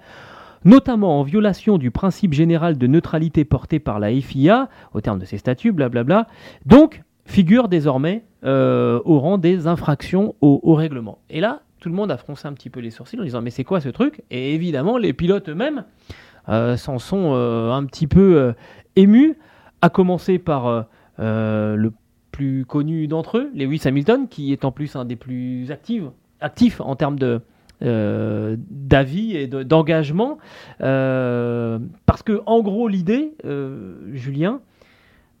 notamment en violation du principe général de neutralité porté par la FIA, au terme de ses statuts, blablabla, donc figure désormais euh, au rang des infractions au, règlement. Et là, tout le monde a froncé un petit peu les sourcils en disant mais c'est quoi ce truc? Et évidemment, les pilotes eux-mêmes s'en sont un petit peu ému, à commencer par euh, euh, le plus connu d'entre eux, Lewis Hamilton, qui est en plus un des plus actifs, en termes de, euh, d'avis et d'engagement. parce que, en gros, l'idée, Julien,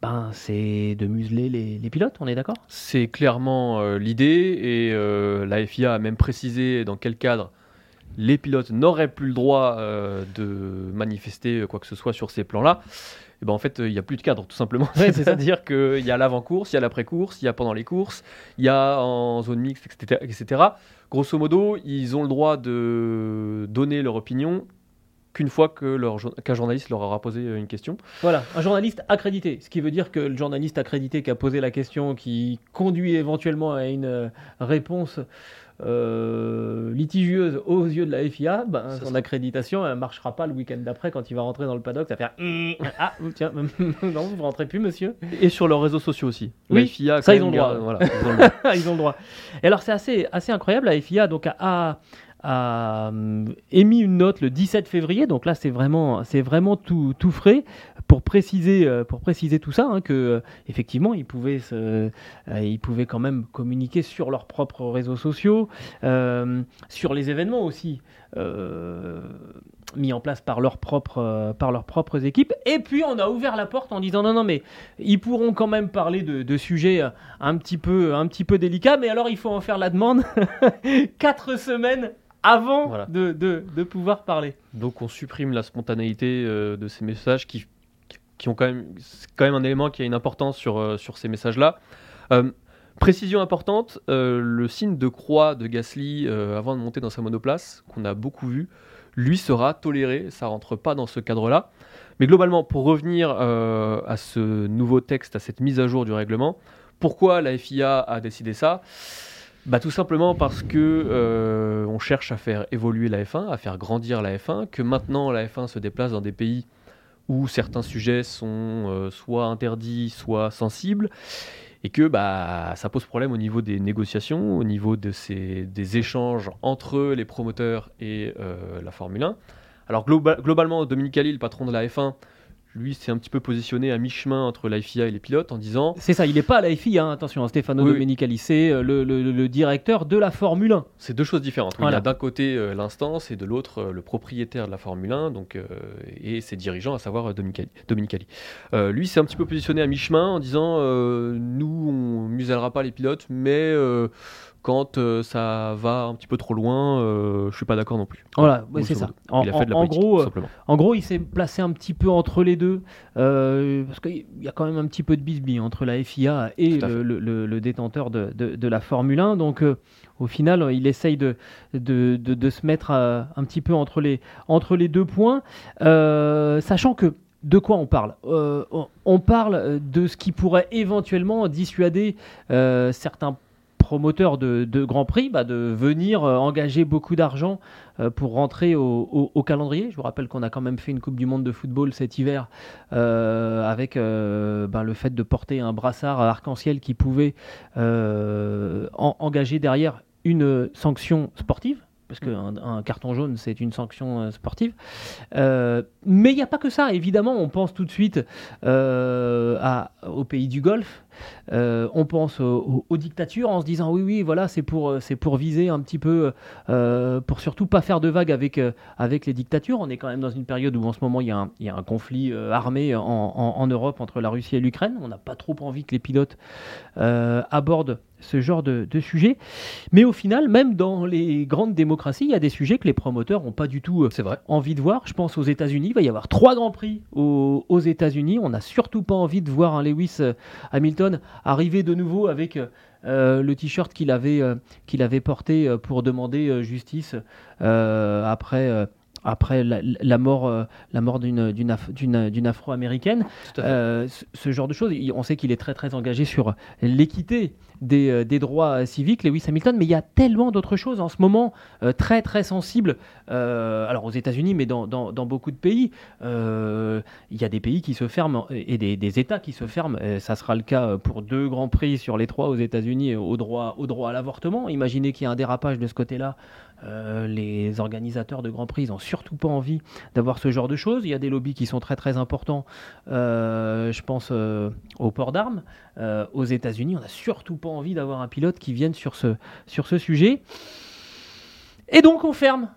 ben, c'est de museler les, pilotes, on est d'accord?
C'est clairement l'idée, et la FIA a même précisé dans quel cadre les pilotes n'auraient plus le droit de manifester quoi que ce soit sur ces plans-là. Eh ben, en fait, il n'y a plus de cadre, tout simplement. [laughs] C'est-à-dire qu'il y a l'avant-course, il y a l'après-course, il y a pendant les courses, il y a en zone mixte, etc., etc. Grosso modo, ils ont le droit de donner leur opinion qu'une fois que qu'un journaliste leur aura posé une question.
Voilà, un journaliste accrédité, ce qui veut dire que le journaliste accrédité qui a posé la question, qui conduit éventuellement à une euh, réponse euh, litigieuse aux yeux de la FIA, ben, son accréditation ne marchera pas le week-end d'après quand il va rentrer dans le paddock, ça va faire ah tiens [laughs] non vous ne rentrez plus monsieur.
Et sur leurs réseaux sociaux aussi.
Oui, FIA, ça ils ont, le droit. Voilà, ils ont le droit. [laughs] ils ont le droit. Et alors c'est assez assez incroyable la FIA donc a, a euh, émis une note le 17 février, donc là c'est vraiment, c'est vraiment tout, frais pour préciser, euh, pour préciser tout ça, hein, que euh, effectivement ils pouvaient quand même communiquer sur leurs propres réseaux sociaux, sur les événements aussi mis en place par leurs propres, par leurs propres équipes. Et puis on a ouvert la porte en disant non non mais ils pourront quand même parler de, de sujets un petit peu, un petit peu délicats, mais alors il faut en faire la demande [laughs] quatre semaines avant de, de, pouvoir parler.
Donc on supprime la spontanéité euh, de ces messages qui, qui ont quand même, quand même un élément qui a une importance sur, euh, sur ces messages-là. Euh, précision importante, le signe de croix de Gasly avant de monter dans sa monoplace, qu'on a beaucoup vu, lui sera toléré, ça rentre pas dans ce cadre-là. Mais globalement, pour revenir à ce nouveau texte, à cette mise à jour du règlement, pourquoi la FIA a décidé ça? Bah, Tout simplement parce que euh, on cherche à faire évoluer la F1, à faire grandir la F1, que maintenant la F1 se déplace dans des pays où certains sujets sont euh, soit interdits, soit sensibles, et que bah, ça pose problème au niveau des négociations, au niveau des échanges entre les promoteurs et euh, la Formule 1. Alors globalement, Dominique Ali, le patron de la F1, lui s'est un petit peu positionné à mi-chemin entre la FIA et les pilotes en disant.
C'est ça, il n'est pas à la FIA, hein, attention, hein, Stefano Domenicali, c'est euh, le, directeur de la Formule 1.
C'est deux choses différentes. Il y a d'un côté euh, l'instance et de l'autre euh, le propriétaire de la Formule 1 donc, et ses dirigeants, à savoir Domenicali. lui s'est un petit peu positionné à mi-chemin en disant nous, on ne musellera pas les pilotes, mais quand euh, ça va un petit peu trop loin, euh, je suis pas d'accord non plus.
Voilà, c'est ça. En, il a fait de la politique, gros, euh, en gros, il s'est placé un petit peu entre les deux, parce qu'il y a quand même un petit peu de bisbille entre la FIA et le, détenteur de, la Formule 1. Donc, au final, il essaye de, de, se mettre un petit peu entre les, entre les deux points, sachant que de quoi on parle On parle de ce qui pourrait éventuellement dissuader certains promoteur de, Grand Prix bah, de venir euh, engager beaucoup d'argent euh, pour rentrer au, calendrier. Je vous rappelle qu'on a quand même fait une Coupe du Monde de football cet hiver euh, avec bah, le fait de porter un brassard arc-en-ciel qui pouvait engager derrière une sanction sportive parce qu'un un carton jaune, c'est une sanction euh, sportive. Euh, mais il n'y a pas que ça. Évidemment, on pense tout de suite euh, à, au pays du Golfe. Euh, on pense aux, dictatures en se disant oui, oui, voilà, c'est pour, viser un petit peu, pour surtout pas faire de vagues avec, les dictatures. On est quand même dans une période où en ce moment il y a un, conflit armé en, Europe entre la Russie et l'Ukraine. On n'a pas trop envie que les pilotes abordent ce genre de, de sujet. Mais au final, même dans les grandes démocraties, il y a des sujets que les promoteurs n'ont pas du tout euh,
vrai.
envie de voir. Je pense aux États-Unis. Il va y avoir trois grands prix aux, aux États-Unis. On n'a surtout pas envie de voir un Lewis euh, Hamilton arriver de nouveau avec euh, le t-shirt qu'il avait, euh, qu'il avait porté euh, pour demander justice après. Après la, la mort, euh, la mort d'une, Af- afro-américaine. Euh, ce, ce genre de choses. Il- On sait qu'il est très très engagé sur l'équité des, euh, des droits civiques, Lewis Hamilton, mais il y a tellement d'autres choses en ce moment euh, très très sensibles. alors aux États-Unis, mais dans, dans- dans beaucoup de pays, il y a des pays qui se ferment et des, des États qui se ferment. Et ça sera le cas pour deux grands prix sur les trois aux États-Unis au droit, au droit à l'avortement. Imaginez qu'il y a un dérapage de ce côté-là. Euh, les organisateurs de grands prix n'ont surtout pas envie d'avoir ce genre de choses. Il y a des lobbies qui sont très très importants. Euh, je pense euh, au port d'armes. Aux États-Unis, on n'a surtout pas envie d'avoir un pilote qui vienne sur ce, sur ce sujet. Et donc on ferme.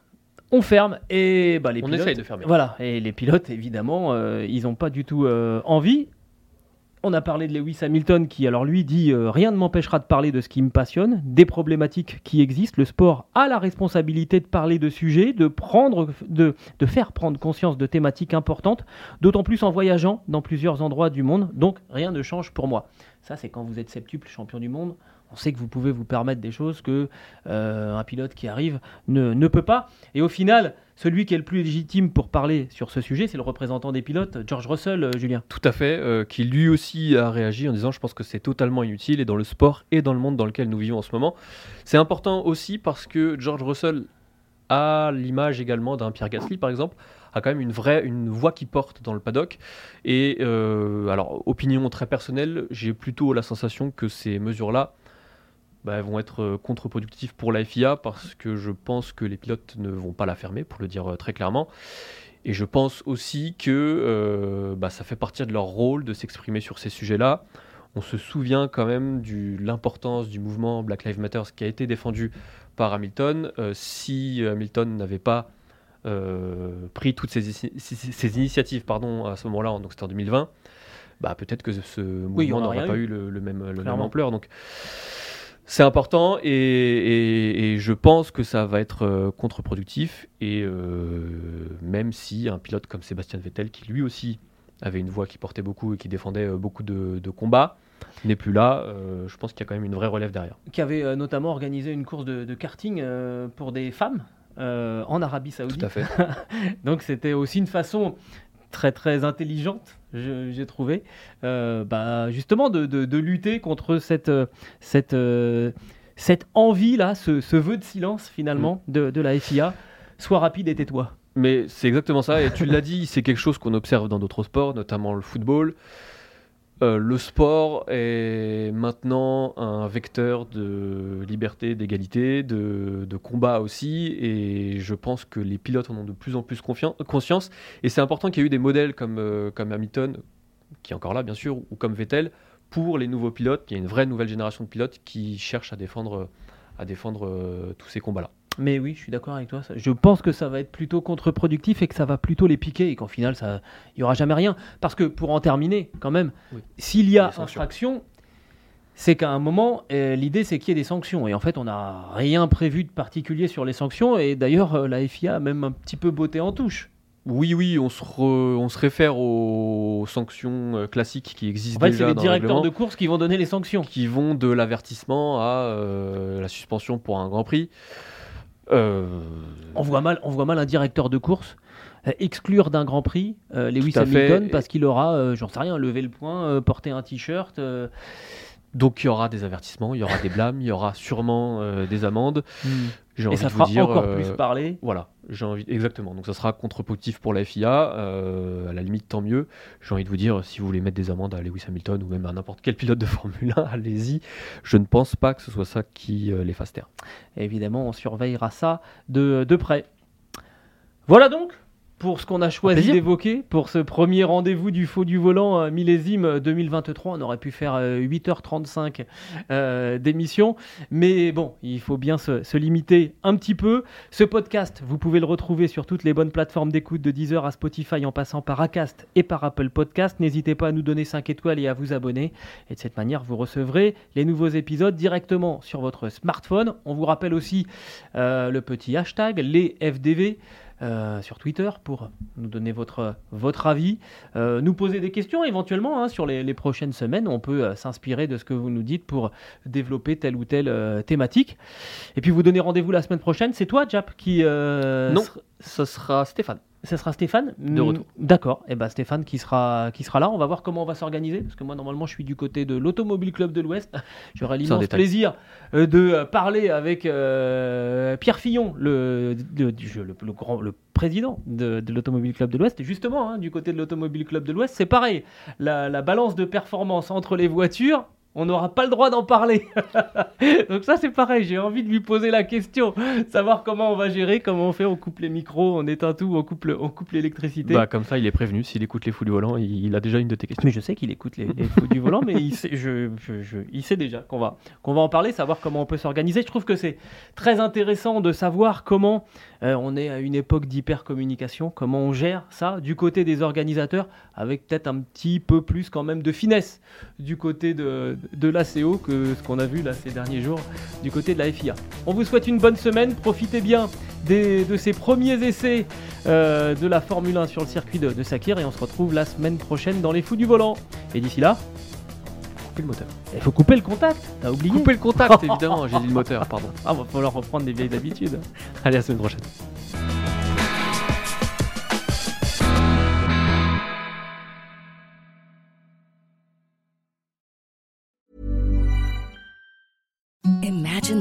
On ferme et bah, les
On
pilotes,
essaye de fermer.
Voilà, et les pilotes, évidemment, euh, ils n'ont pas du tout euh, envie. On a parlé de Lewis Hamilton qui, alors lui, dit euh, Rien ne m'empêchera de parler de ce qui me passionne, des problématiques qui existent. Le sport a la responsabilité de parler de sujets, de, de faire prendre conscience de thématiques importantes, d'autant plus en voyageant dans plusieurs endroits du monde. Donc, rien ne change pour moi. Ça, c'est quand vous êtes septuple champion du monde. On sait que vous pouvez vous permettre des choses que euh, un pilote qui arrive ne, ne peut pas. Et au final, celui qui est le plus légitime pour parler sur ce sujet, c'est le représentant des pilotes, George Russell, euh, Julien.
Tout à fait, euh, qui lui aussi a réagi en disant je pense que c'est totalement inutile et dans le sport et dans le monde dans lequel nous vivons en ce moment. C'est important aussi parce que George Russell a l'image également d'un Pierre Gasly par exemple, a quand même une vraie une voix qui porte dans le paddock. Et alors opinion très personnelle, j'ai plutôt la sensation que ces mesures-là bah, vont être euh, contre-productives pour la FIA parce que je pense que les pilotes ne vont pas la fermer, pour le dire euh, très clairement. Et je pense aussi que euh, bah, ça fait partie de leur rôle de s'exprimer sur ces sujets-là. On se souvient quand même de l'importance du mouvement Black Lives Matter qui a été défendu par Hamilton. Euh, si Hamilton n'avait pas euh, pris toutes ces, initiatives pardon, à ce moment-là, donc c'était en 2020, bah, peut-être que ce mouvement
aurait
n'aurait pas
eu.
eu le, le même, le même
Clairement.
ampleur. Donc c'est important et, et- et je pense que ça va être euh, contre-productif. Et euh, même si un pilote comme Sébastien Vettel, qui lui aussi avait une voix qui portait beaucoup et qui défendait euh, beaucoup de, de combats, n'est plus là, euh, je pense qu'il y a quand même une vraie relève derrière.
qui avait euh, notamment organisé une course de, de karting euh, pour des femmes en Arabie Saoudite.
Tout à fait. [laughs]
Donc c'était aussi une façon très très intelligente, j'ai trouvé, euh, bah, justement de, de- de lutter contre cette, euh, cette, euh, cette envie là, ce, ce vœu de silence finalement
Mm.
de, de la FIA. Sois rapide et tais-toi.
Mais c'est exactement ça, et tu l'as dit, c'est quelque chose qu'on observe dans d'autres sports, notamment le football. Euh, le sport est maintenant un vecteur de liberté, d'égalité, de, combat aussi, et je pense que les pilotes en ont de plus en plus conscience. Et c'est important qu'il y ait eu des modèles comme, euh, comme Hamilton, qui est encore là bien sûr, ou comme Vettel, pour les nouveaux pilotes. Il y a une vraie nouvelle génération de pilotes qui cherchent à défendre, à défendre euh, tous ces combats-là.
Mais oui, je suis d'accord avec toi. Je pense que ça va être plutôt contre-productif et que ça va plutôt les piquer et qu'en final, ça, il y aura jamais rien. Parce que pour en terminer, quand même,
Oui.
s'il y a infraction, c'est qu'à un moment, euh, l'idée c'est qu'il y ait des sanctions. Et en fait, on n'a rien prévu de particulier sur les sanctions. Et d'ailleurs, euh, la FIA a même un petit peu botté en touche.
Oui, oui, on se, re- on se réfère aux sanctions euh, classiques qui
En
existent
fait, c'est
déjà
les
le
directeurs de course qui vont donner les sanctions.
qui vont de l'avertissement à euh, la suspension pour un Grand Prix. Euh,
On voit mal, on voit mal un directeur de course euh, exclure d'un Grand Prix euh, Lewis
fait.
Hamilton parce qu'il aura, euh, j'en sais rien, levé le poing, euh, porté un t-shirt.
donc il y aura des avertissements, il y aura des blâmes, il y aura sûrement des amendes.
hmm.
J'ai
Et ça fera
dire,
encore
euh,
plus parler.
Voilà, j'ai envie exactement. Donc ça sera contre-productif pour la FIA. euh, à la limite, tant mieux. J'ai envie de vous dire, si vous voulez mettre des amendes à Lewis Hamilton ou même à n'importe quel pilote de Formule 1, [laughs] allez-y. Je ne pense pas que ce soit ça qui euh, les fasse taire.
Évidemment, on surveillera ça de, de près. Voilà donc pour ce qu'on a choisi d'évoquer pour ce premier rendez-vous du faux du volant euh, millésime 2023. On aurait pu faire euh, 8h35 euh, d'émission, mais bon, il faut bien se, se limiter un petit peu. Ce podcast, vous pouvez le retrouver sur toutes les bonnes plateformes d'écoute de Deezer à Spotify en passant par Acast et par Apple Podcast. N'hésitez pas à nous donner 5 étoiles et à vous abonner. Et de cette manière, vous recevrez les nouveaux épisodes directement sur votre smartphone. On vous rappelle aussi euh, le petit hashtag, les FDV. Euh, sur Twitter pour nous donner votre, votre avis, euh, nous poser des questions éventuellement hein, sur les, les prochaines semaines. On peut euh, s'inspirer de ce que vous nous dites pour développer telle ou telle thématique. Et puis vous donner rendez-vous la semaine prochaine. C'est toi, Jap, qui.
Non. Ce sera Stéphane.
Ce sera Stéphane
De
Mm,
retour.
D'accord. Et ben Stéphane qui sera, qui sera là. On va voir comment on va s'organiser. Parce que moi, normalement, je suis du côté de l'Automobile Club de l'Ouest. [laughs] J'aurai l'immense plaisir euh, de euh, parler avec euh, Pierre Fillon, le, le, du- le- le grand, le président de, de l'Automobile Club de l'Ouest. Et Justement, hein, du côté de l'Automobile Club de l'Ouest, c'est pareil. La, la balance de performance entre les voitures. On n'aura pas le droit d'en parler. [laughs] Donc ça c'est pareil, j'ai envie de lui poser la question, savoir comment on va gérer, comment on fait, on coupe les micros, on éteint tout, on coupe le- on coupe l'électricité.
Bah, comme ça, il est prévenu. S'il écoute les fous du volant, il, il a déjà une de tes questions.
Mais je sais qu'il écoute les, les fous du volant, mais il sait, je, je- je- il sait déjà qu'on va, qu'on va en parler, savoir comment on peut s'organiser. Je trouve que c'est très intéressant de savoir comment euh, on est à une époque d'hypercommunication, comment on gère ça du côté des organisateurs, avec peut-être un petit peu plus quand même de finesse du côté de, de l'ACO que ce qu'on a vu là ces derniers jours du côté de la FIA. On vous souhaite une bonne semaine, profitez bien des- de ces premiers essais euh, de la Formule 1 sur le circuit de, de Sakir et on se retrouve la semaine prochaine dans les fous du volant. Et d'ici là,
Coupez le moteur.
il faut couper le contact, t'as oublié
Couper le contact, évidemment. J'ai dit le moteur, pardon.
Ah, va falloir reprendre des vieilles habitudes.
Allez, à la semaine prochaine.